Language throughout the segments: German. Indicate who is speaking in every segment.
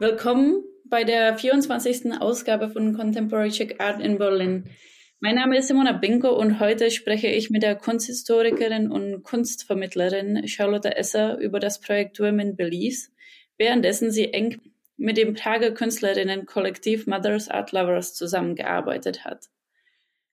Speaker 1: Willkommen bei der 24. Ausgabe von Contemporary Czech Art in Berlin. Mein Name ist Simona Binko und heute spreche ich mit der Kunsthistorikerin und Kunstvermittlerin Charlotte Esser über das Projekt Women Beliefs, währenddessen sie eng mit dem Prager Künstlerinnen-Kollektiv Mothers Art Lovers zusammengearbeitet hat.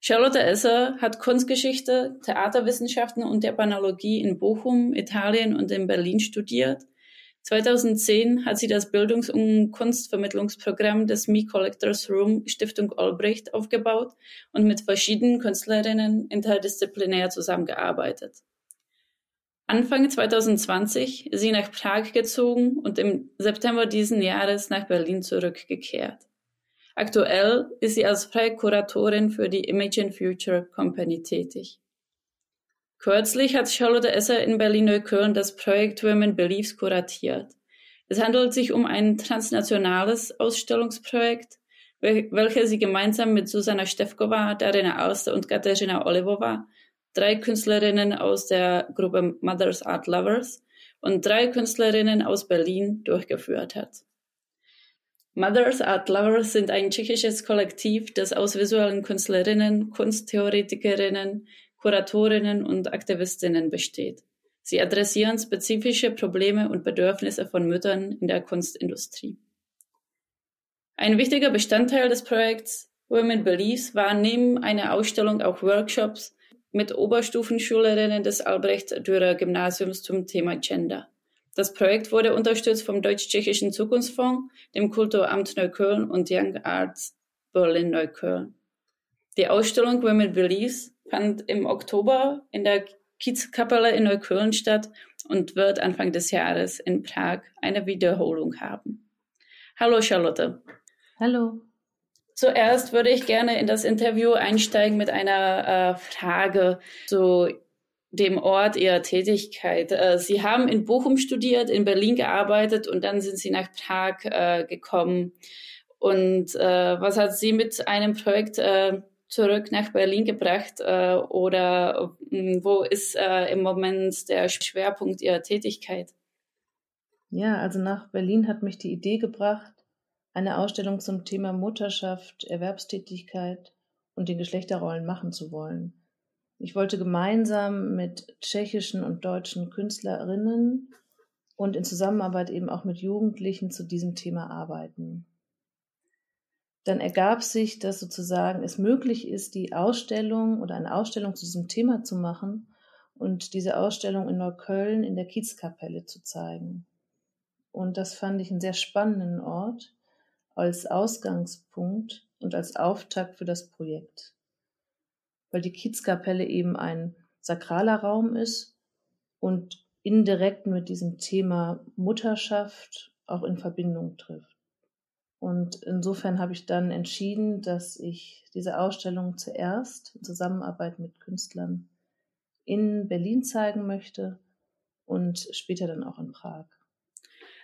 Speaker 1: Charlotte Esser hat Kunstgeschichte, Theaterwissenschaften und Japanologie in Bochum, Italien und in Berlin studiert 2010 hat sie das Bildungs- und Kunstvermittlungsprogramm des Me Collectors Room Stiftung Albrecht aufgebaut und mit verschiedenen Künstlerinnen interdisziplinär zusammengearbeitet. Anfang 2020 ist sie nach Prag gezogen und im September diesen Jahres nach Berlin zurückgekehrt. Aktuell ist sie als freie Kuratorin für die Imagine Future Company tätig. Kürzlich hat Charlotte Esser in Berlin-Neukölln das Projekt Women Beliefs kuratiert. Es handelt sich um ein transnationales Ausstellungsprojekt, welches sie gemeinsam mit Susanna Stefkova, Darina Alster und Katerina Olivova, drei Künstlerinnen aus der Gruppe Mothers Art Lovers und drei Künstlerinnen aus Berlin durchgeführt hat. Mothers Art Lovers sind ein tschechisches Kollektiv, das aus visuellen Künstlerinnen, Kunsttheoretikerinnen, Kuratorinnen und Aktivistinnen besteht. Sie adressieren spezifische Probleme und Bedürfnisse von Müttern in der Kunstindustrie. Ein wichtiger Bestandteil des Projekts Women Beliefs waren neben einer Ausstellung auch Workshops mit Oberstufenschülerinnen des Albrecht-Dürer-Gymnasiums zum Thema Gender. Das Projekt wurde unterstützt vom Deutsch-Tschechischen Zukunftsfonds, dem Kulturamt Neukölln und Young Arts Berlin Neukölln. Die Ausstellung Women Beliefs fand im Oktober in der Kiezkapelle in Neukölln statt und wird Anfang des Jahres in Prag eine Wiederholung haben. Hallo Charlotte.
Speaker 2: Hallo.
Speaker 1: Zuerst würde ich gerne in das Interview einsteigen mit einer äh, Frage zu dem Ort Ihrer Tätigkeit. Äh, Sie haben in Bochum studiert, in Berlin gearbeitet und dann sind Sie nach Prag äh, gekommen. Und äh, was hat Sie mit einem Projekt äh, zurück nach Berlin gebracht äh, oder äh, wo ist äh, im Moment der Schwerpunkt Ihrer Tätigkeit?
Speaker 2: Ja, also nach Berlin hat mich die Idee gebracht, eine Ausstellung zum Thema Mutterschaft, Erwerbstätigkeit und den Geschlechterrollen machen zu wollen. Ich wollte gemeinsam mit tschechischen und deutschen Künstlerinnen und in Zusammenarbeit eben auch mit Jugendlichen zu diesem Thema arbeiten dann ergab sich, dass sozusagen es möglich ist, die Ausstellung oder eine Ausstellung zu diesem Thema zu machen und diese Ausstellung in Neukölln in der Kiezkapelle zu zeigen. Und das fand ich einen sehr spannenden Ort als Ausgangspunkt und als Auftakt für das Projekt. Weil die Kiezkapelle eben ein sakraler Raum ist und indirekt mit diesem Thema Mutterschaft auch in Verbindung trifft. Und insofern habe ich dann entschieden, dass ich diese Ausstellung zuerst in Zusammenarbeit mit Künstlern in Berlin zeigen möchte und später dann auch in Prag.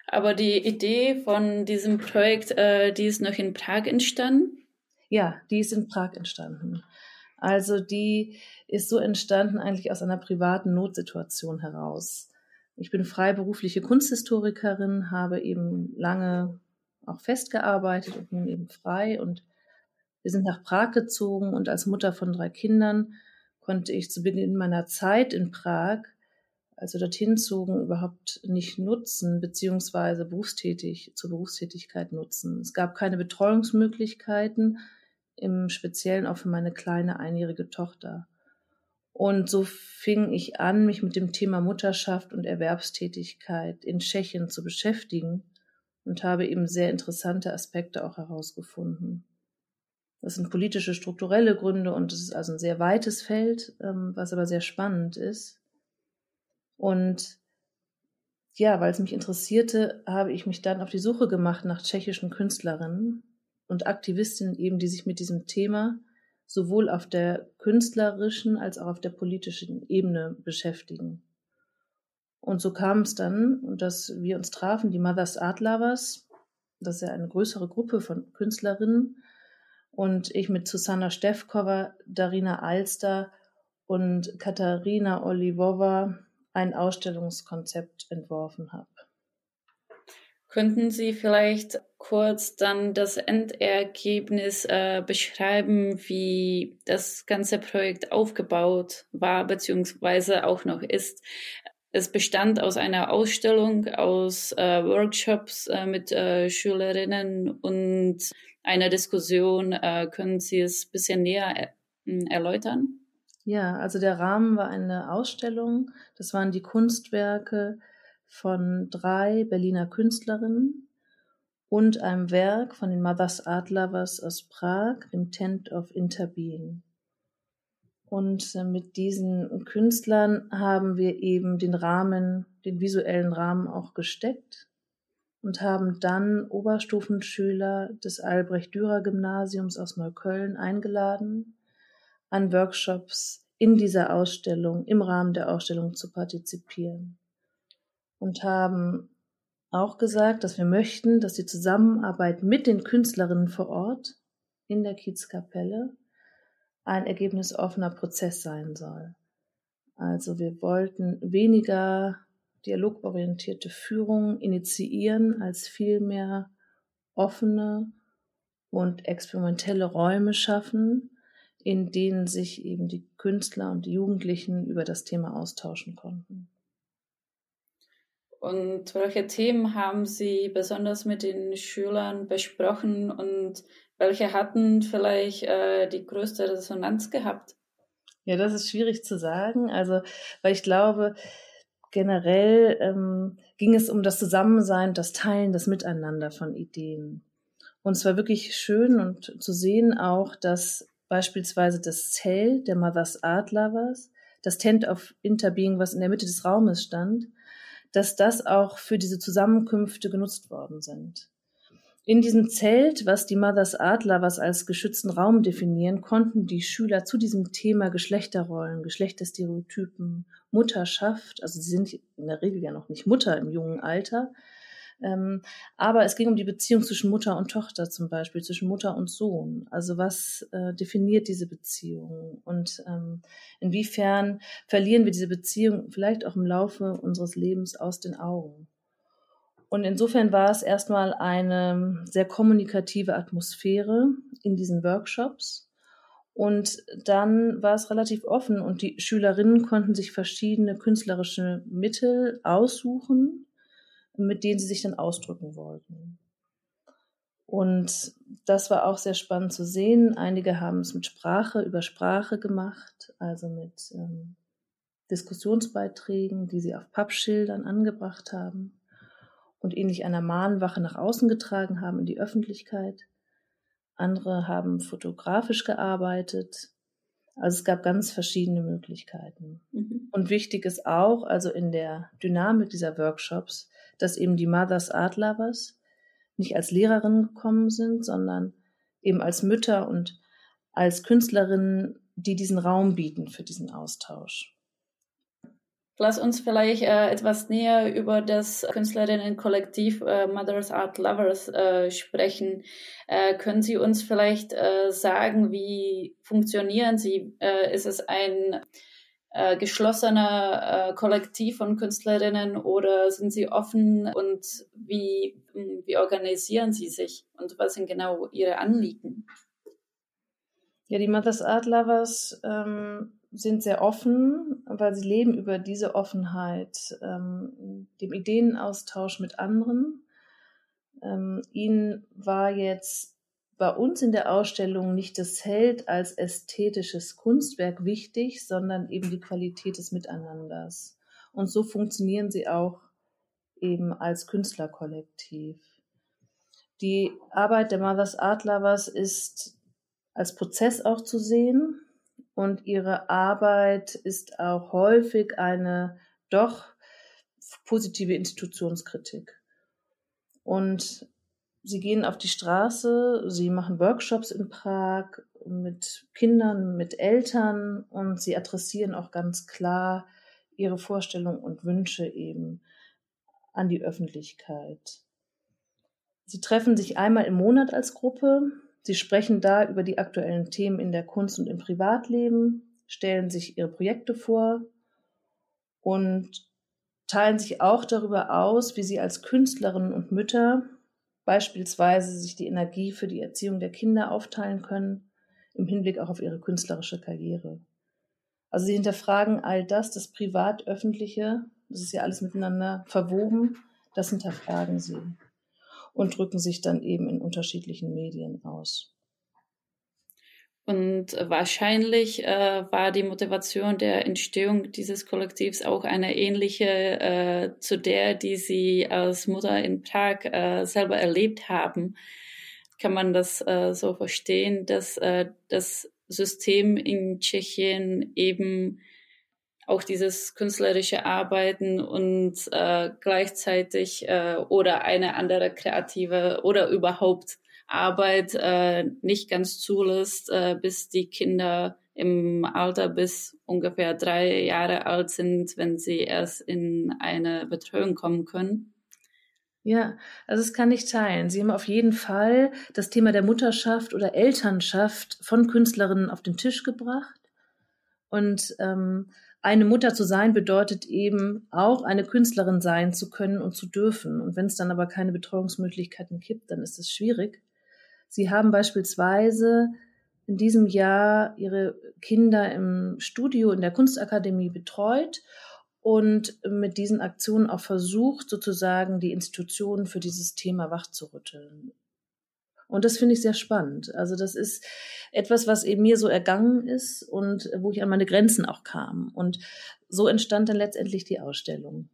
Speaker 1: Aber die Idee von diesem Projekt, äh, die ist noch in Prag entstanden?
Speaker 2: Ja, die ist in Prag entstanden. Also die ist so entstanden eigentlich aus einer privaten Notsituation heraus. Ich bin freiberufliche Kunsthistorikerin, habe eben lange auch festgearbeitet und nun eben frei. Und wir sind nach Prag gezogen und als Mutter von drei Kindern konnte ich zu Beginn meiner Zeit in Prag, also dorthin zogen, überhaupt nicht nutzen, beziehungsweise berufstätig, zur Berufstätigkeit nutzen. Es gab keine Betreuungsmöglichkeiten, im Speziellen auch für meine kleine einjährige Tochter. Und so fing ich an, mich mit dem Thema Mutterschaft und Erwerbstätigkeit in Tschechien zu beschäftigen und habe eben sehr interessante Aspekte auch herausgefunden. Das sind politische, strukturelle Gründe und es ist also ein sehr weites Feld, ähm, was aber sehr spannend ist. Und ja, weil es mich interessierte, habe ich mich dann auf die Suche gemacht nach tschechischen Künstlerinnen und Aktivistinnen eben, die sich mit diesem Thema sowohl auf der künstlerischen als auch auf der politischen Ebene beschäftigen. Und so kam es dann, dass wir uns trafen, die Mothers Art Lovers, das ist ja eine größere Gruppe von Künstlerinnen, und ich mit Susanna Stefkova, Darina Alster und Katharina Olivova ein Ausstellungskonzept entworfen habe.
Speaker 1: Könnten Sie vielleicht kurz dann das Endergebnis äh, beschreiben, wie das ganze Projekt aufgebaut war, beziehungsweise auch noch ist? Es bestand aus einer Ausstellung, aus äh, Workshops äh, mit äh, Schülerinnen und einer Diskussion. Äh, können Sie es ein bisschen näher äh, erläutern?
Speaker 2: Ja, also der Rahmen war eine Ausstellung. Das waren die Kunstwerke von drei Berliner Künstlerinnen und einem Werk von den Mothers Art Lovers aus Prag, dem Tent of Interbeing. Und äh, mit diesen Künstlern haben wir eben den Rahmen, den visuellen Rahmen auch gesteckt und haben dann Oberstufenschüler des Albrecht-Dürer-Gymnasiums aus Neukölln eingeladen, an Workshops in dieser Ausstellung, im Rahmen der Ausstellung zu partizipieren. Und haben auch gesagt, dass wir möchten, dass die Zusammenarbeit mit den Künstlerinnen vor Ort in der Kiezkapelle ein ergebnisoffener Prozess sein soll. Also wir wollten weniger dialogorientierte Führung initiieren, als vielmehr offene und experimentelle Räume schaffen, in denen sich eben die Künstler und die Jugendlichen über das Thema austauschen konnten.
Speaker 1: Und welche Themen haben Sie besonders mit den Schülern besprochen und welche hatten vielleicht äh, die größte Resonanz gehabt?
Speaker 2: Ja, das ist schwierig zu sagen. Also, weil ich glaube, generell ähm, ging es um das Zusammensein, das Teilen, das Miteinander von Ideen. Und es war wirklich schön und zu sehen auch, dass beispielsweise das Zelt der Mothers Art Lovers, das Tent of Interbeing, was in der Mitte des Raumes stand, dass das auch für diese Zusammenkünfte genutzt worden sind. In diesem Zelt, was die Mothers Adler was als geschützten Raum definieren, konnten die Schüler zu diesem Thema Geschlechterrollen, Geschlechterstereotypen, Mutterschaft, also sie sind in der Regel ja noch nicht Mutter im jungen Alter, ähm, aber es ging um die Beziehung zwischen Mutter und Tochter zum Beispiel, zwischen Mutter und Sohn. Also was äh, definiert diese Beziehung und ähm, inwiefern verlieren wir diese Beziehung vielleicht auch im Laufe unseres Lebens aus den Augen. Und insofern war es erstmal eine sehr kommunikative Atmosphäre in diesen Workshops. Und dann war es relativ offen und die Schülerinnen konnten sich verschiedene künstlerische Mittel aussuchen, mit denen sie sich dann ausdrücken wollten. Und das war auch sehr spannend zu sehen. Einige haben es mit Sprache über Sprache gemacht, also mit ähm, Diskussionsbeiträgen, die sie auf Pappschildern angebracht haben und ähnlich einer Mahnwache nach außen getragen haben in die Öffentlichkeit. Andere haben fotografisch gearbeitet. Also es gab ganz verschiedene Möglichkeiten. Mhm. Und wichtig ist auch, also in der Dynamik dieser Workshops, dass eben die Mothers Art Lovers nicht als Lehrerinnen gekommen sind, sondern eben als Mütter und als Künstlerinnen, die diesen Raum bieten für diesen Austausch.
Speaker 1: Lass uns vielleicht äh, etwas näher über das Künstlerinnenkollektiv äh, Mothers Art Lovers äh, sprechen. Äh, können Sie uns vielleicht äh, sagen, wie funktionieren Sie? Äh, ist es ein äh, geschlossener äh, Kollektiv von Künstlerinnen oder sind sie offen und wie, hm, wie organisieren sie sich und was sind genau ihre Anliegen?
Speaker 2: Ja, die Mothers Art Lovers ähm, sind sehr offen, weil sie leben über diese Offenheit, ähm, dem Ideenaustausch mit anderen. Ähm, ihnen war jetzt bei uns in der Ausstellung nicht das Held als ästhetisches Kunstwerk wichtig, sondern eben die Qualität des Miteinanders. Und so funktionieren sie auch eben als Künstlerkollektiv. Die Arbeit der Mothers Art Lovers ist als Prozess auch zu sehen und ihre Arbeit ist auch häufig eine doch positive Institutionskritik. Und Sie gehen auf die Straße, sie machen Workshops in Prag mit Kindern, mit Eltern und sie adressieren auch ganz klar ihre Vorstellungen und Wünsche eben an die Öffentlichkeit. Sie treffen sich einmal im Monat als Gruppe. Sie sprechen da über die aktuellen Themen in der Kunst und im Privatleben, stellen sich ihre Projekte vor und teilen sich auch darüber aus, wie sie als Künstlerinnen und Mütter beispielsweise sich die Energie für die Erziehung der Kinder aufteilen können, im Hinblick auch auf ihre künstlerische Karriere. Also sie hinterfragen all das, das Privat-Öffentliche, das ist ja alles miteinander verwoben, das hinterfragen sie und drücken sich dann eben in unterschiedlichen Medien aus.
Speaker 1: Und wahrscheinlich äh, war die Motivation der Entstehung dieses Kollektivs auch eine ähnliche äh, zu der, die Sie als Mutter in Prag äh, selber erlebt haben. Kann man das äh, so verstehen, dass äh, das System in Tschechien eben auch dieses künstlerische Arbeiten und äh, gleichzeitig äh, oder eine andere kreative oder überhaupt Arbeit äh, nicht ganz zulässt, äh, bis die Kinder im Alter bis ungefähr drei Jahre alt sind, wenn sie erst in eine Betreuung kommen können.
Speaker 2: Ja, also das kann ich teilen. Sie haben auf jeden Fall das Thema der Mutterschaft oder Elternschaft von Künstlerinnen auf den Tisch gebracht. Und ähm, eine Mutter zu sein bedeutet eben auch eine Künstlerin sein zu können und zu dürfen. Und wenn es dann aber keine Betreuungsmöglichkeiten gibt, dann ist es schwierig. Sie haben beispielsweise in diesem Jahr ihre Kinder im Studio in der Kunstakademie betreut und mit diesen Aktionen auch versucht, sozusagen die Institutionen für dieses Thema wachzurütteln. Und das finde ich sehr spannend. Also das ist etwas, was eben mir so ergangen ist und wo ich an meine Grenzen auch kam. Und so entstand dann letztendlich die Ausstellung.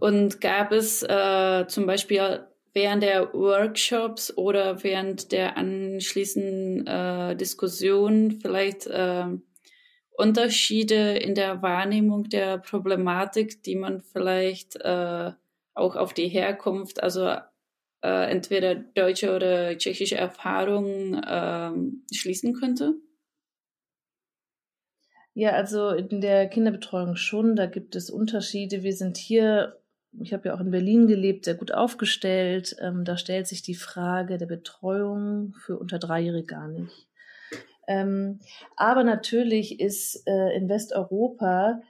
Speaker 1: Und gab es äh, zum Beispiel während der Workshops oder während der anschließenden äh, Diskussion vielleicht äh, Unterschiede in der Wahrnehmung der Problematik, die man vielleicht äh, auch auf die Herkunft, also äh, entweder deutsche oder tschechische Erfahrungen äh, schließen könnte?
Speaker 2: Ja, also in der Kinderbetreuung schon, da gibt es Unterschiede. Wir sind hier ich habe ja auch in Berlin gelebt, sehr gut aufgestellt. Ähm, da stellt sich die Frage der Betreuung für unter Dreijährige gar nicht. Ähm, aber natürlich ist äh, in Westeuropa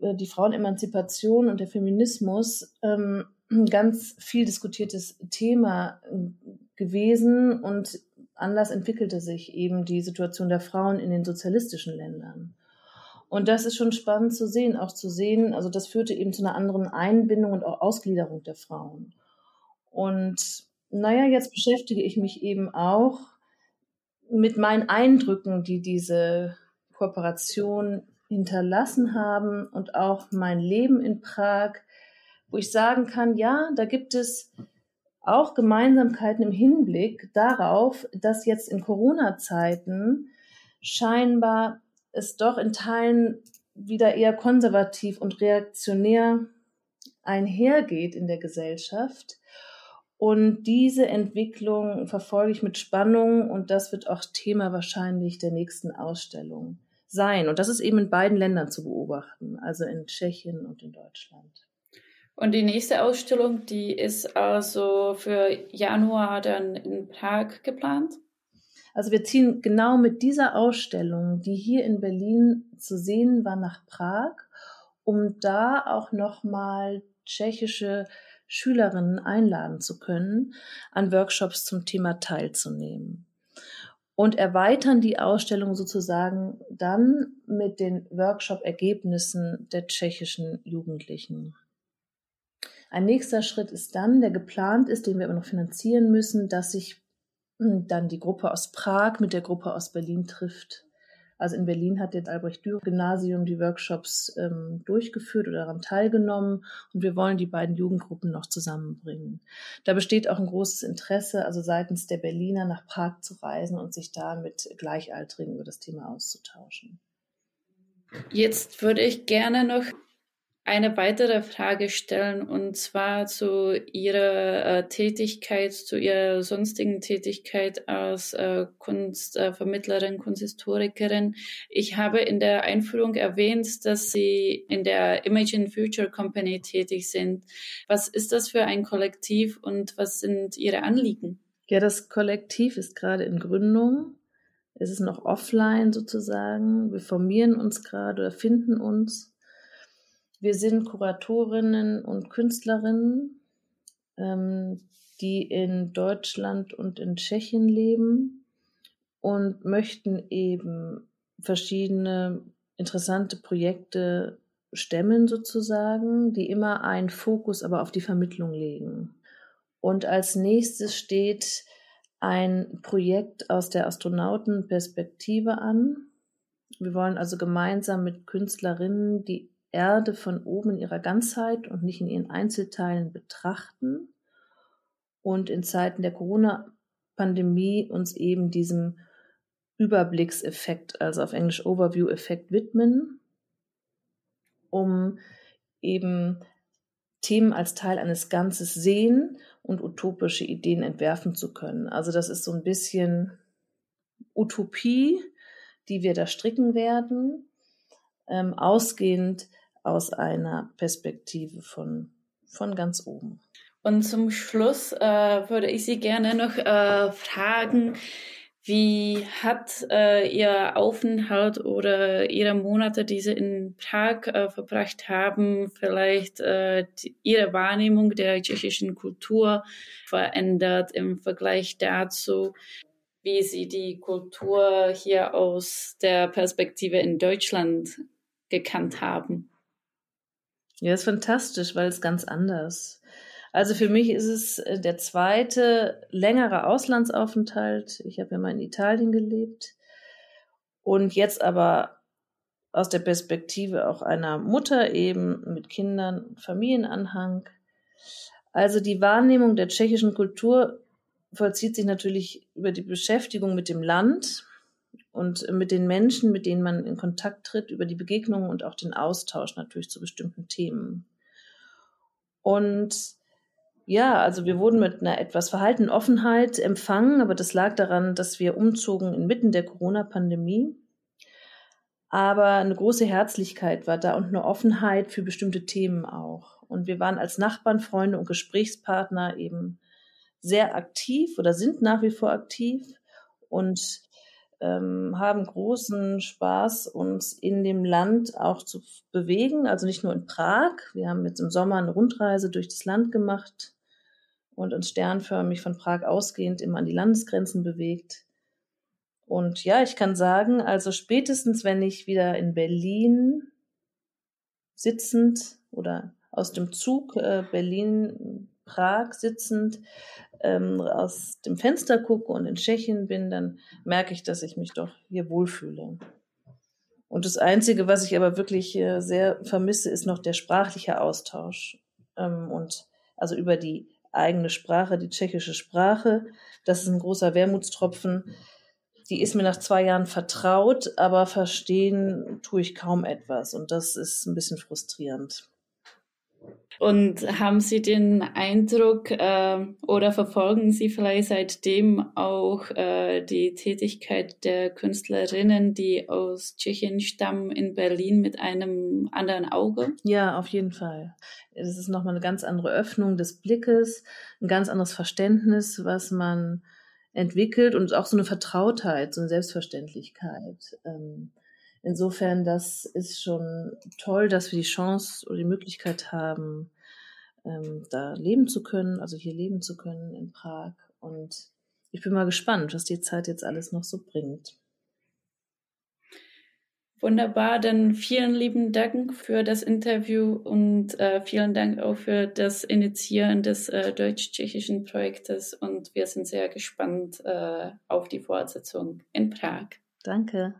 Speaker 2: äh, die Frauenemanzipation und der Feminismus ähm, ein ganz viel diskutiertes Thema äh, gewesen und anders entwickelte sich eben die Situation der Frauen in den sozialistischen Ländern. Und das ist schon spannend zu sehen, auch zu sehen, also das führte eben zu einer anderen Einbindung und auch Ausgliederung der Frauen. Und naja, jetzt beschäftige ich mich eben auch mit meinen Eindrücken, die diese Kooperation hinterlassen haben und auch mein Leben in Prag, wo ich sagen kann, ja, da gibt es auch Gemeinsamkeiten im Hinblick darauf, dass jetzt in Corona-Zeiten scheinbar es doch in Teilen wieder eher konservativ und reaktionär einhergeht in der Gesellschaft. Und diese Entwicklung verfolge ich mit Spannung und das wird auch Thema wahrscheinlich der nächsten Ausstellung sein. Und das ist eben in beiden Ländern zu beobachten, also in Tschechien und in Deutschland.
Speaker 1: Und die nächste Ausstellung, die ist also für Januar dann in Prag geplant?
Speaker 2: Also wir ziehen genau mit dieser Ausstellung, die hier in Berlin zu sehen war, nach Prag, um da auch nochmal tschechische Schülerinnen einladen zu können, an Workshops zum Thema teilzunehmen. Und erweitern die Ausstellung sozusagen dann mit den Workshop-Ergebnissen der tschechischen Jugendlichen. Ein nächster Schritt ist dann, der geplant ist, den wir aber noch finanzieren müssen, dass sich dann die Gruppe aus Prag mit der Gruppe aus Berlin trifft. Also in Berlin hat jetzt Albrecht Dürer Gymnasium die Workshops ähm, durchgeführt oder daran teilgenommen und wir wollen die beiden Jugendgruppen noch zusammenbringen. Da besteht auch ein großes Interesse, also seitens der Berliner nach Prag zu reisen und sich da mit Gleichaltrigen über das Thema auszutauschen.
Speaker 1: Jetzt würde ich gerne noch eine weitere Frage stellen und zwar zu Ihrer äh, Tätigkeit, zu Ihrer sonstigen Tätigkeit als äh, Kunstvermittlerin, äh, Kunsthistorikerin. Ich habe in der Einführung erwähnt, dass Sie in der Imagine Future Company tätig sind. Was ist das für ein Kollektiv und was sind Ihre Anliegen?
Speaker 2: Ja, das Kollektiv ist gerade in Gründung. Es ist noch offline sozusagen. Wir formieren uns gerade oder finden uns. Wir sind Kuratorinnen und Künstlerinnen, ähm, die in Deutschland und in Tschechien leben und möchten eben verschiedene interessante Projekte stemmen sozusagen, die immer einen Fokus aber auf die Vermittlung legen. Und als nächstes steht ein Projekt aus der Astronautenperspektive an. Wir wollen also gemeinsam mit Künstlerinnen die Erde von oben in ihrer Ganzheit und nicht in ihren Einzelteilen betrachten und in Zeiten der Corona-Pandemie uns eben diesem Überblickseffekt, also auf Englisch Overview-Effekt widmen, um eben Themen als Teil eines Ganzes sehen und utopische Ideen entwerfen zu können. Also das ist so ein bisschen Utopie, die wir da stricken werden, ähm, ausgehend aus einer Perspektive von, von ganz oben.
Speaker 1: Und zum Schluss äh, würde ich Sie gerne noch äh, fragen, wie hat äh, Ihr Aufenthalt oder Ihre Monate, die Sie in Prag äh, verbracht haben, vielleicht äh, die, Ihre Wahrnehmung der tschechischen Kultur verändert im Vergleich dazu, wie Sie die Kultur hier aus der Perspektive in Deutschland gekannt haben?
Speaker 2: Ja, ist fantastisch, weil es ganz anders. Also für mich ist es äh, der zweite längere Auslandsaufenthalt. Ich habe ja mal in Italien gelebt und jetzt aber aus der Perspektive auch einer Mutter eben mit Kindern, Familienanhang. Also die Wahrnehmung der tschechischen Kultur vollzieht sich natürlich über die Beschäftigung mit dem Land, und mit den Menschen, mit denen man in Kontakt tritt, über die Begegnungen und auch den Austausch natürlich zu bestimmten Themen. Und ja, also wir wurden mit einer etwas verhaltenen Offenheit empfangen, aber das lag daran, dass wir umzogen inmitten der Corona-Pandemie. Aber eine große Herzlichkeit war da und eine Offenheit für bestimmte Themen auch. Und wir waren als Nachbarn, Freunde und Gesprächspartner eben sehr aktiv oder sind nach wie vor aktiv und ähm, haben großen Spaß, uns in dem Land auch zu bewegen. Also nicht nur in Prag. Wir haben jetzt im Sommer eine Rundreise durch das Land gemacht und uns sternförmig von Prag ausgehend immer an die Landesgrenzen bewegt. Und ja, ich kann sagen, also spätestens, wenn ich wieder in Berlin sitzend oder aus dem Zug äh, Berlin Prag sitzend ähm, aus dem Fenster gucke und in Tschechien bin, dann merke ich, dass ich mich doch hier wohlfühle. Und das Einzige, was ich aber wirklich äh, sehr vermisse, ist noch der sprachliche Austausch. Ähm, und also über die eigene Sprache, die tschechische Sprache. Das ist ein großer Wermutstropfen. Die ist mir nach zwei Jahren vertraut, aber verstehen tue ich kaum etwas. Und das ist ein bisschen frustrierend.
Speaker 1: Und haben Sie den Eindruck äh, oder verfolgen Sie vielleicht seitdem auch äh, die Tätigkeit der Künstlerinnen, die aus Tschechien stammen, in Berlin mit einem anderen Auge?
Speaker 2: Ja, auf jeden Fall. Es ist nochmal eine ganz andere Öffnung des Blickes, ein ganz anderes Verständnis, was man entwickelt und auch so eine Vertrautheit, so eine Selbstverständlichkeit. Ähm, Insofern, das ist schon toll, dass wir die Chance oder die Möglichkeit haben, ähm, da leben zu können, also hier leben zu können in Prag. Und ich bin mal gespannt, was die Zeit jetzt alles noch so bringt.
Speaker 1: Wunderbar, dann vielen lieben Dank für das Interview und äh, vielen Dank auch für das Initiieren des äh, deutsch-tschechischen Projektes und wir sind sehr gespannt äh, auf die Fortsetzung in Prag.
Speaker 2: Danke.